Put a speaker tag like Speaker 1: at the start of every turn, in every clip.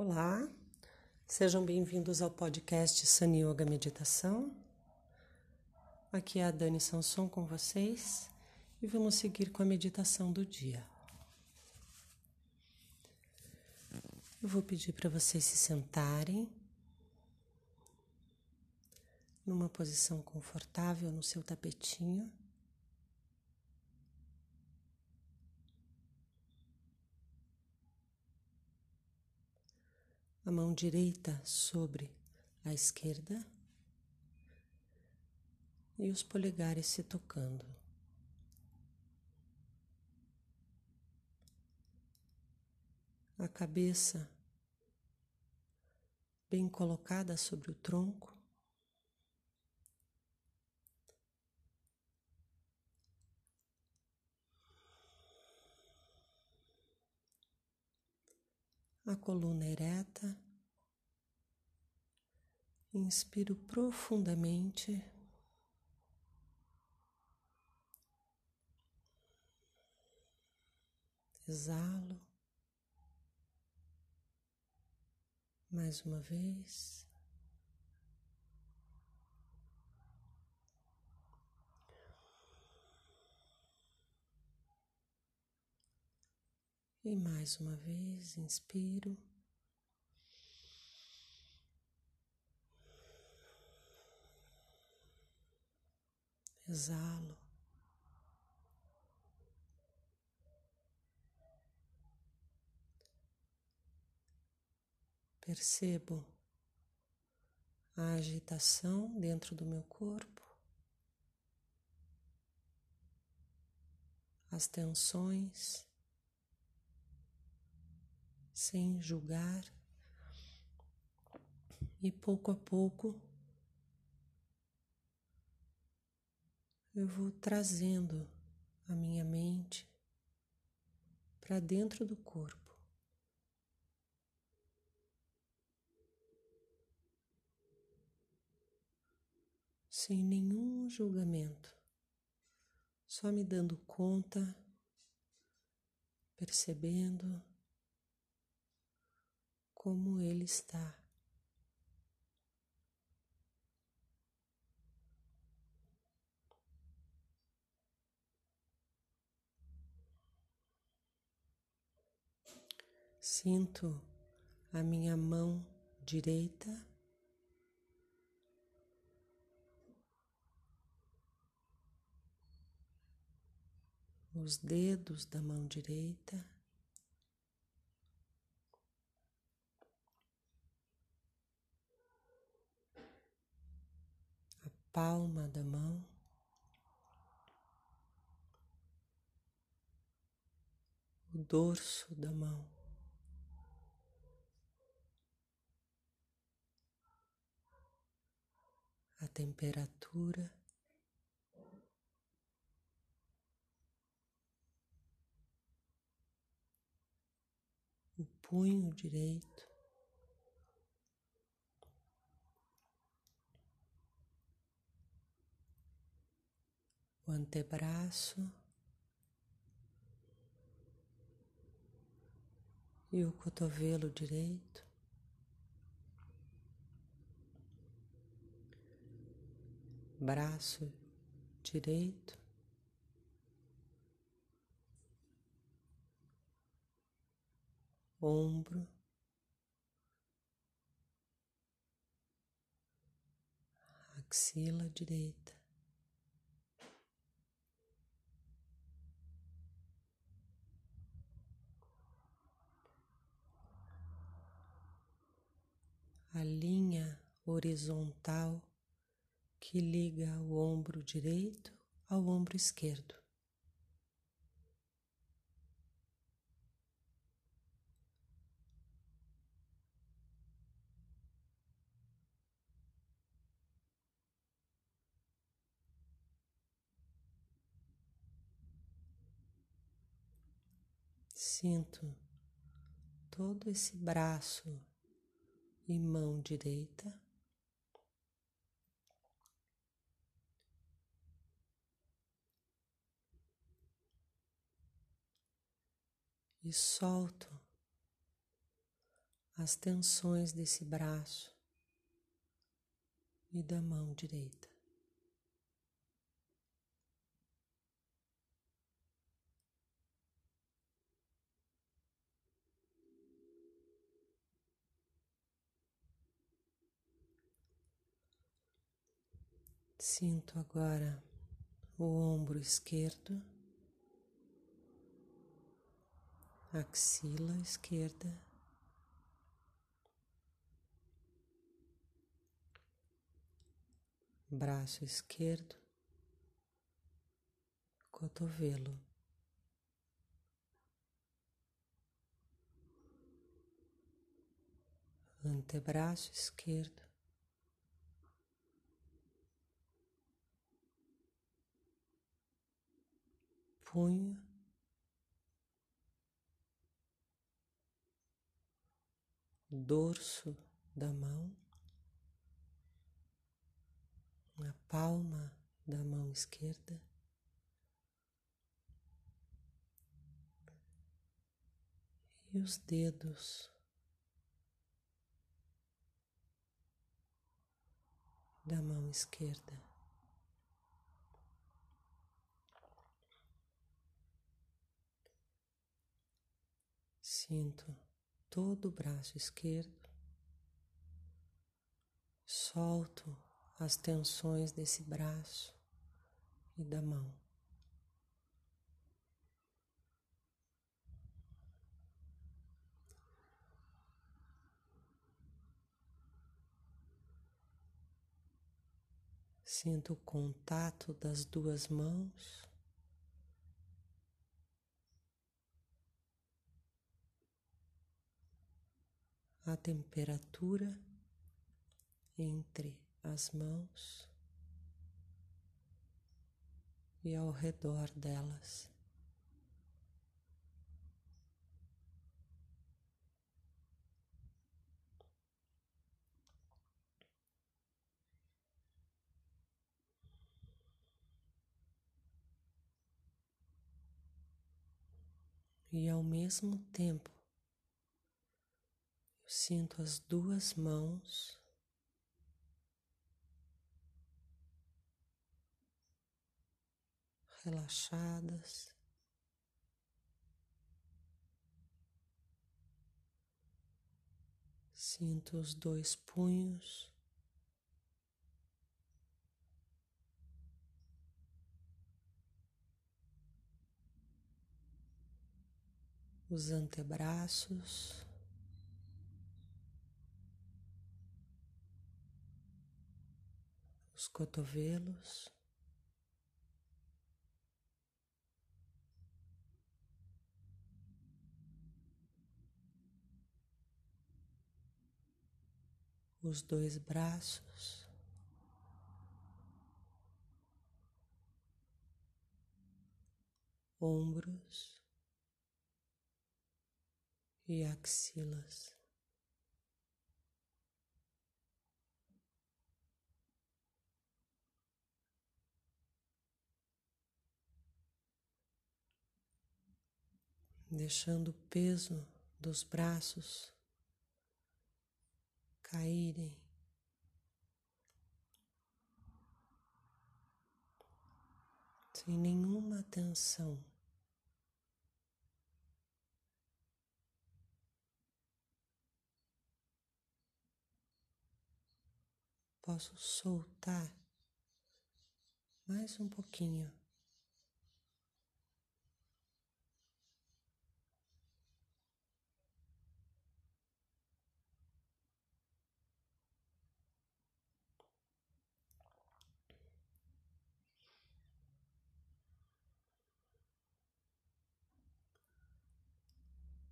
Speaker 1: Olá, sejam bem-vindos ao podcast Sun Yoga Meditação. Aqui é a Dani Sanson com vocês e vamos seguir com a meditação do dia. Eu vou pedir para vocês se sentarem numa posição confortável no seu tapetinho. A mão direita sobre a esquerda e os polegares se tocando. A cabeça bem colocada sobre o tronco. A coluna ereta. Inspiro profundamente. Exalo. Mais uma vez. E mais uma vez, inspiro. Exalo. Percebo a agitação dentro do meu corpo, as tensões sem julgar, e pouco a pouco eu vou trazendo a minha mente para dentro do corpo. Sem nenhum julgamento, só me dando conta, percebendo como ele está. Sinto a minha mão direita os dedos da mão direita. Palma da mão. O dorso da mão. A temperatura. O punho direito. O antebraço e o cotovelo direito. Braço direito, ombro, axila direita. A linha horizontal que liga o ombro direito ao ombro esquerdo. Sinto todo esse braço e mão direita. E solto as tensões desse braço e da mão direita. Sinto agora o ombro esquerdo, axila esquerda, braço esquerdo, cotovelo. Antebraço esquerdo, punho, dorso da mão, a palma da mão esquerda. E os dedos da mão esquerda. Sinto todo o braço esquerdo, solto as tensões desse braço e da mão. Sinto o contato das duas mãos a temperatura entre as mãos e ao redor delas. E ao mesmo tempo sinto as duas mãos relaxadas. Sinto os dois punhos. Os antebraços. Os cotovelos. Os dois braços, ombros e axilas. Deixando o peso dos braços caírem. Sem nenhuma tensão. Posso soltar mais um pouquinho.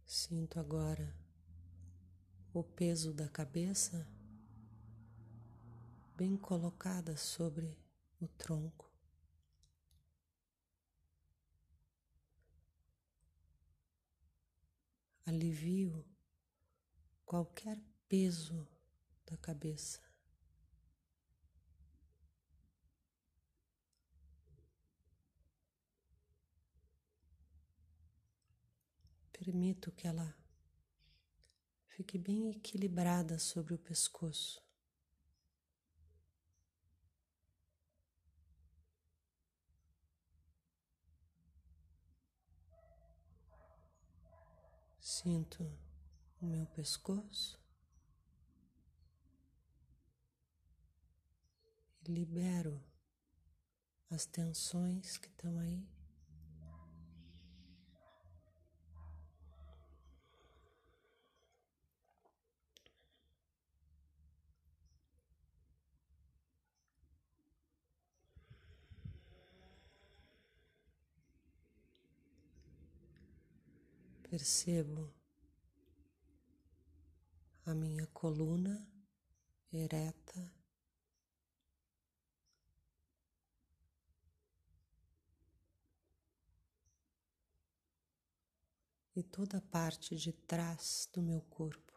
Speaker 1: Sinto agora o peso da cabeça bem colocada sobre o tronco. Alivio qualquer peso da cabeça. Permito que ela fique bem equilibrada sobre o pescoço. Sinto o meu pescoço e libero as tensões que estão aí. Percebo a minha coluna ereta. E toda a parte de trás do meu corpo.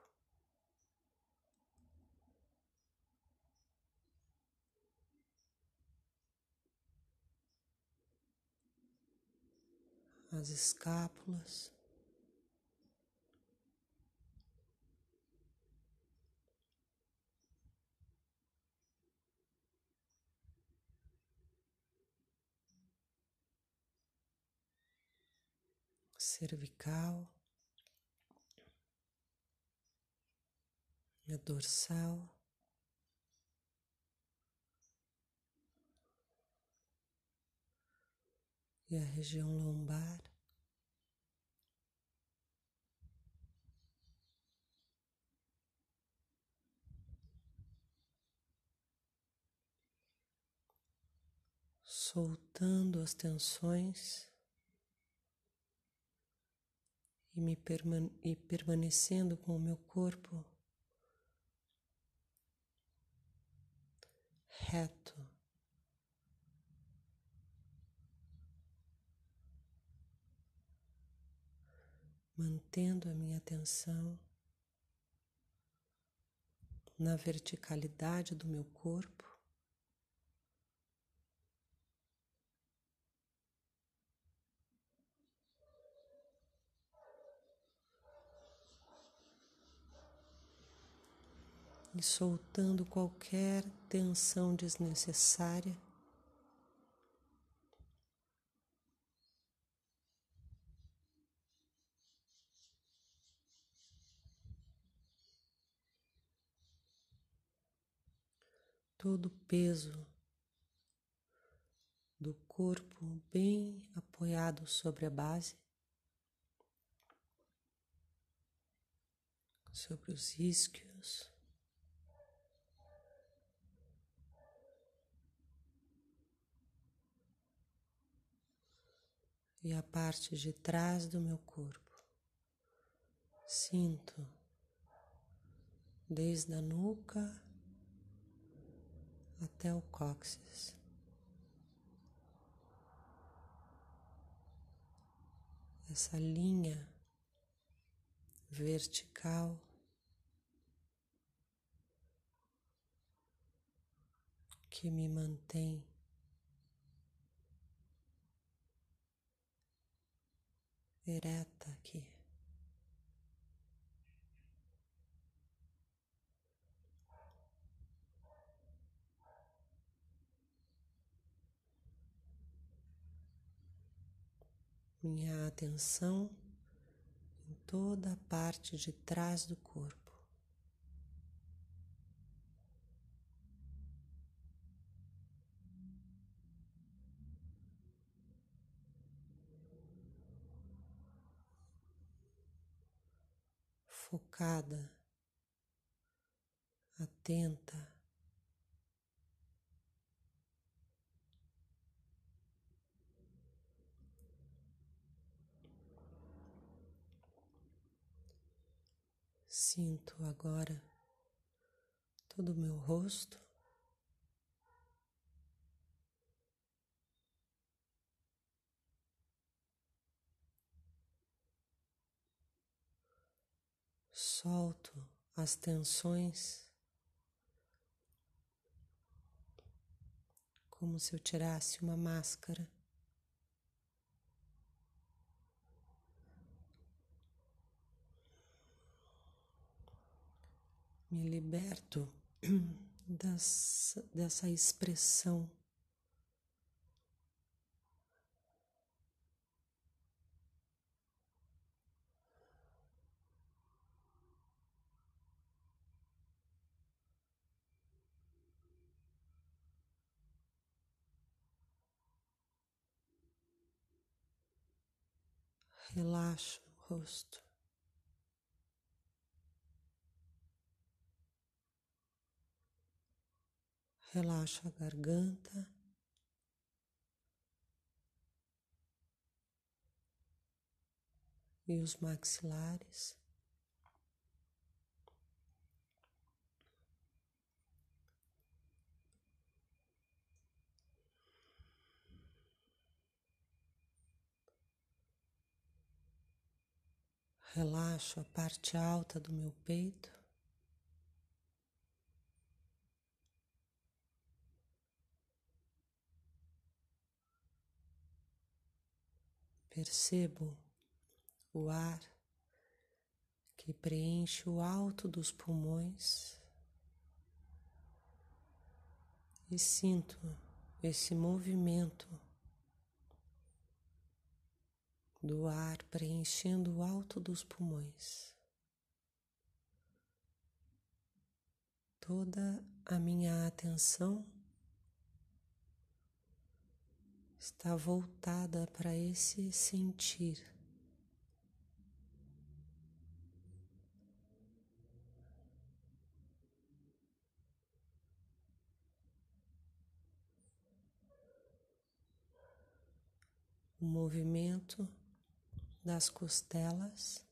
Speaker 1: As escápulas. Cervical, a dorsal. E a região lombar. Soltando as tensões. E, me permane e permanecendo com o meu corpo reto. Mantendo a minha atenção na verticalidade do meu corpo. E soltando qualquer tensão desnecessária. Todo o peso do corpo bem apoiado sobre a base, sobre os isquios. E a parte de trás do meu corpo. Sinto desde a nuca até o cóccix. Essa linha vertical que me mantém ereta aqui. Minha atenção em toda a parte de trás do corpo. Focada, atenta. Sinto agora todo o meu rosto. Solto as tensões, como se eu tirasse uma máscara. me liberto dessa, dessa expressão relaxa o rosto. Relaxa a garganta. E os maxilares. Relaxo a parte alta do meu peito. Percebo o ar que preenche o alto dos pulmões e sinto esse movimento do ar preenchendo o alto dos pulmões. Toda a minha atenção está voltada para esse sentir. O movimento das costelas.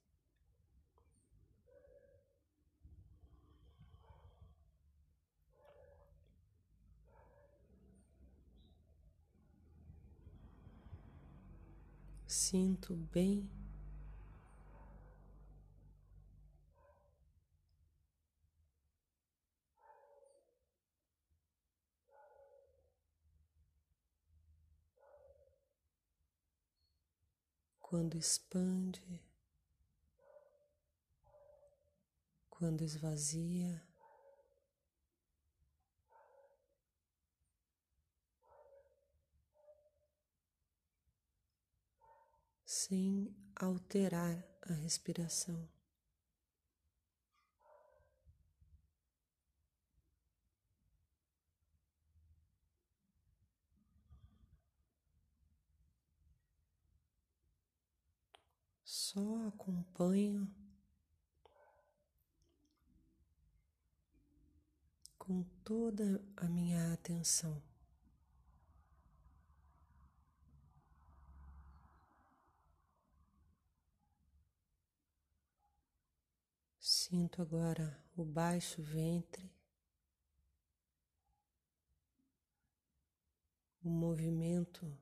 Speaker 1: Sinto bem quando expande, quando esvazia. Sem alterar a respiração. Só acompanho com toda a minha atenção. Sinto agora o baixo ventre, o movimento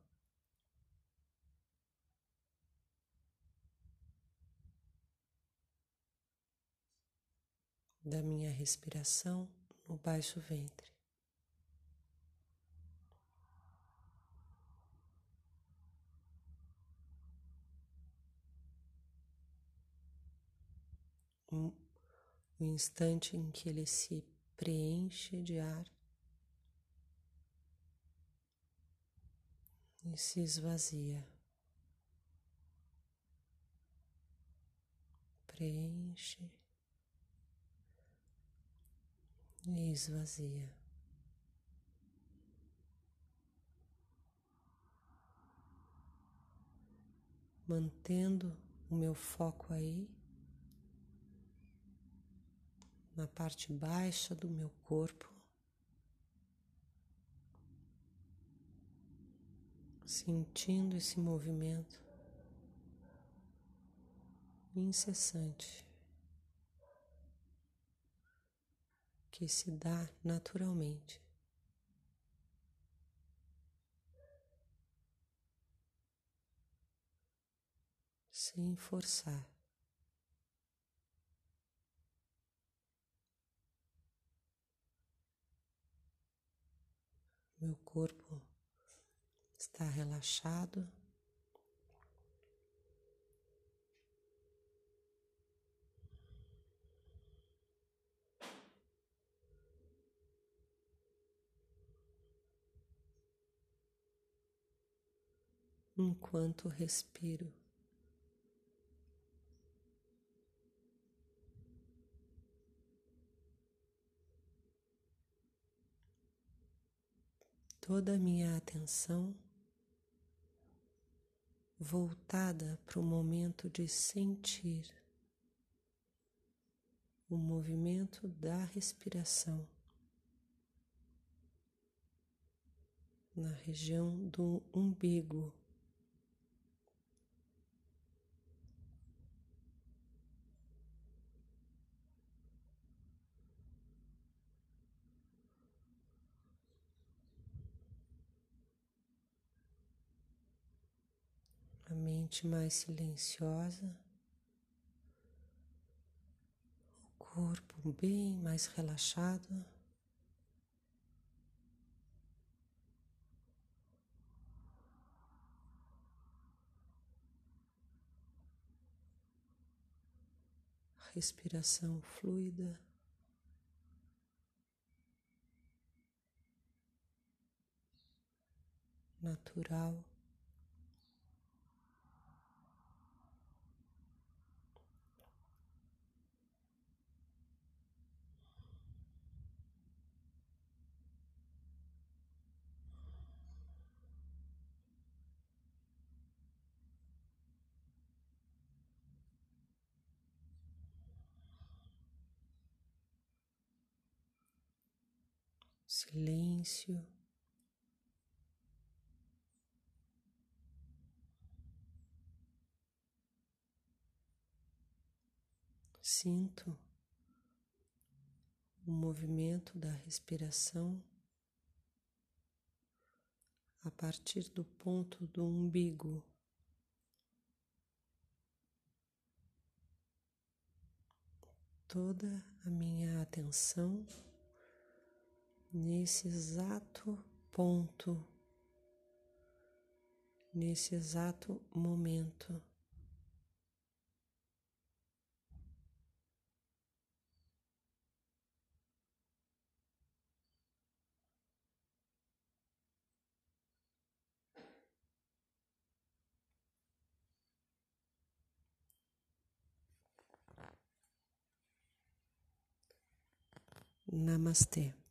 Speaker 1: da minha respiração no baixo ventre. O instante em que ele se preenche de ar e se esvazia. Preenche e esvazia. Mantendo o meu foco aí, na parte baixa do meu corpo, sentindo esse movimento incessante. Que se dá naturalmente. Sem forçar. Meu corpo está relaxado. Enquanto respiro. Toda a minha atenção voltada para o momento de sentir o movimento da respiração na região do umbigo. Mente mais silenciosa. corpo bem mais relaxado. Respiração fluida. Natural. Silêncio. Sinto o movimento da respiração a partir do ponto do umbigo. Toda a minha atenção nesse exato ponto, nesse exato momento. Namastê.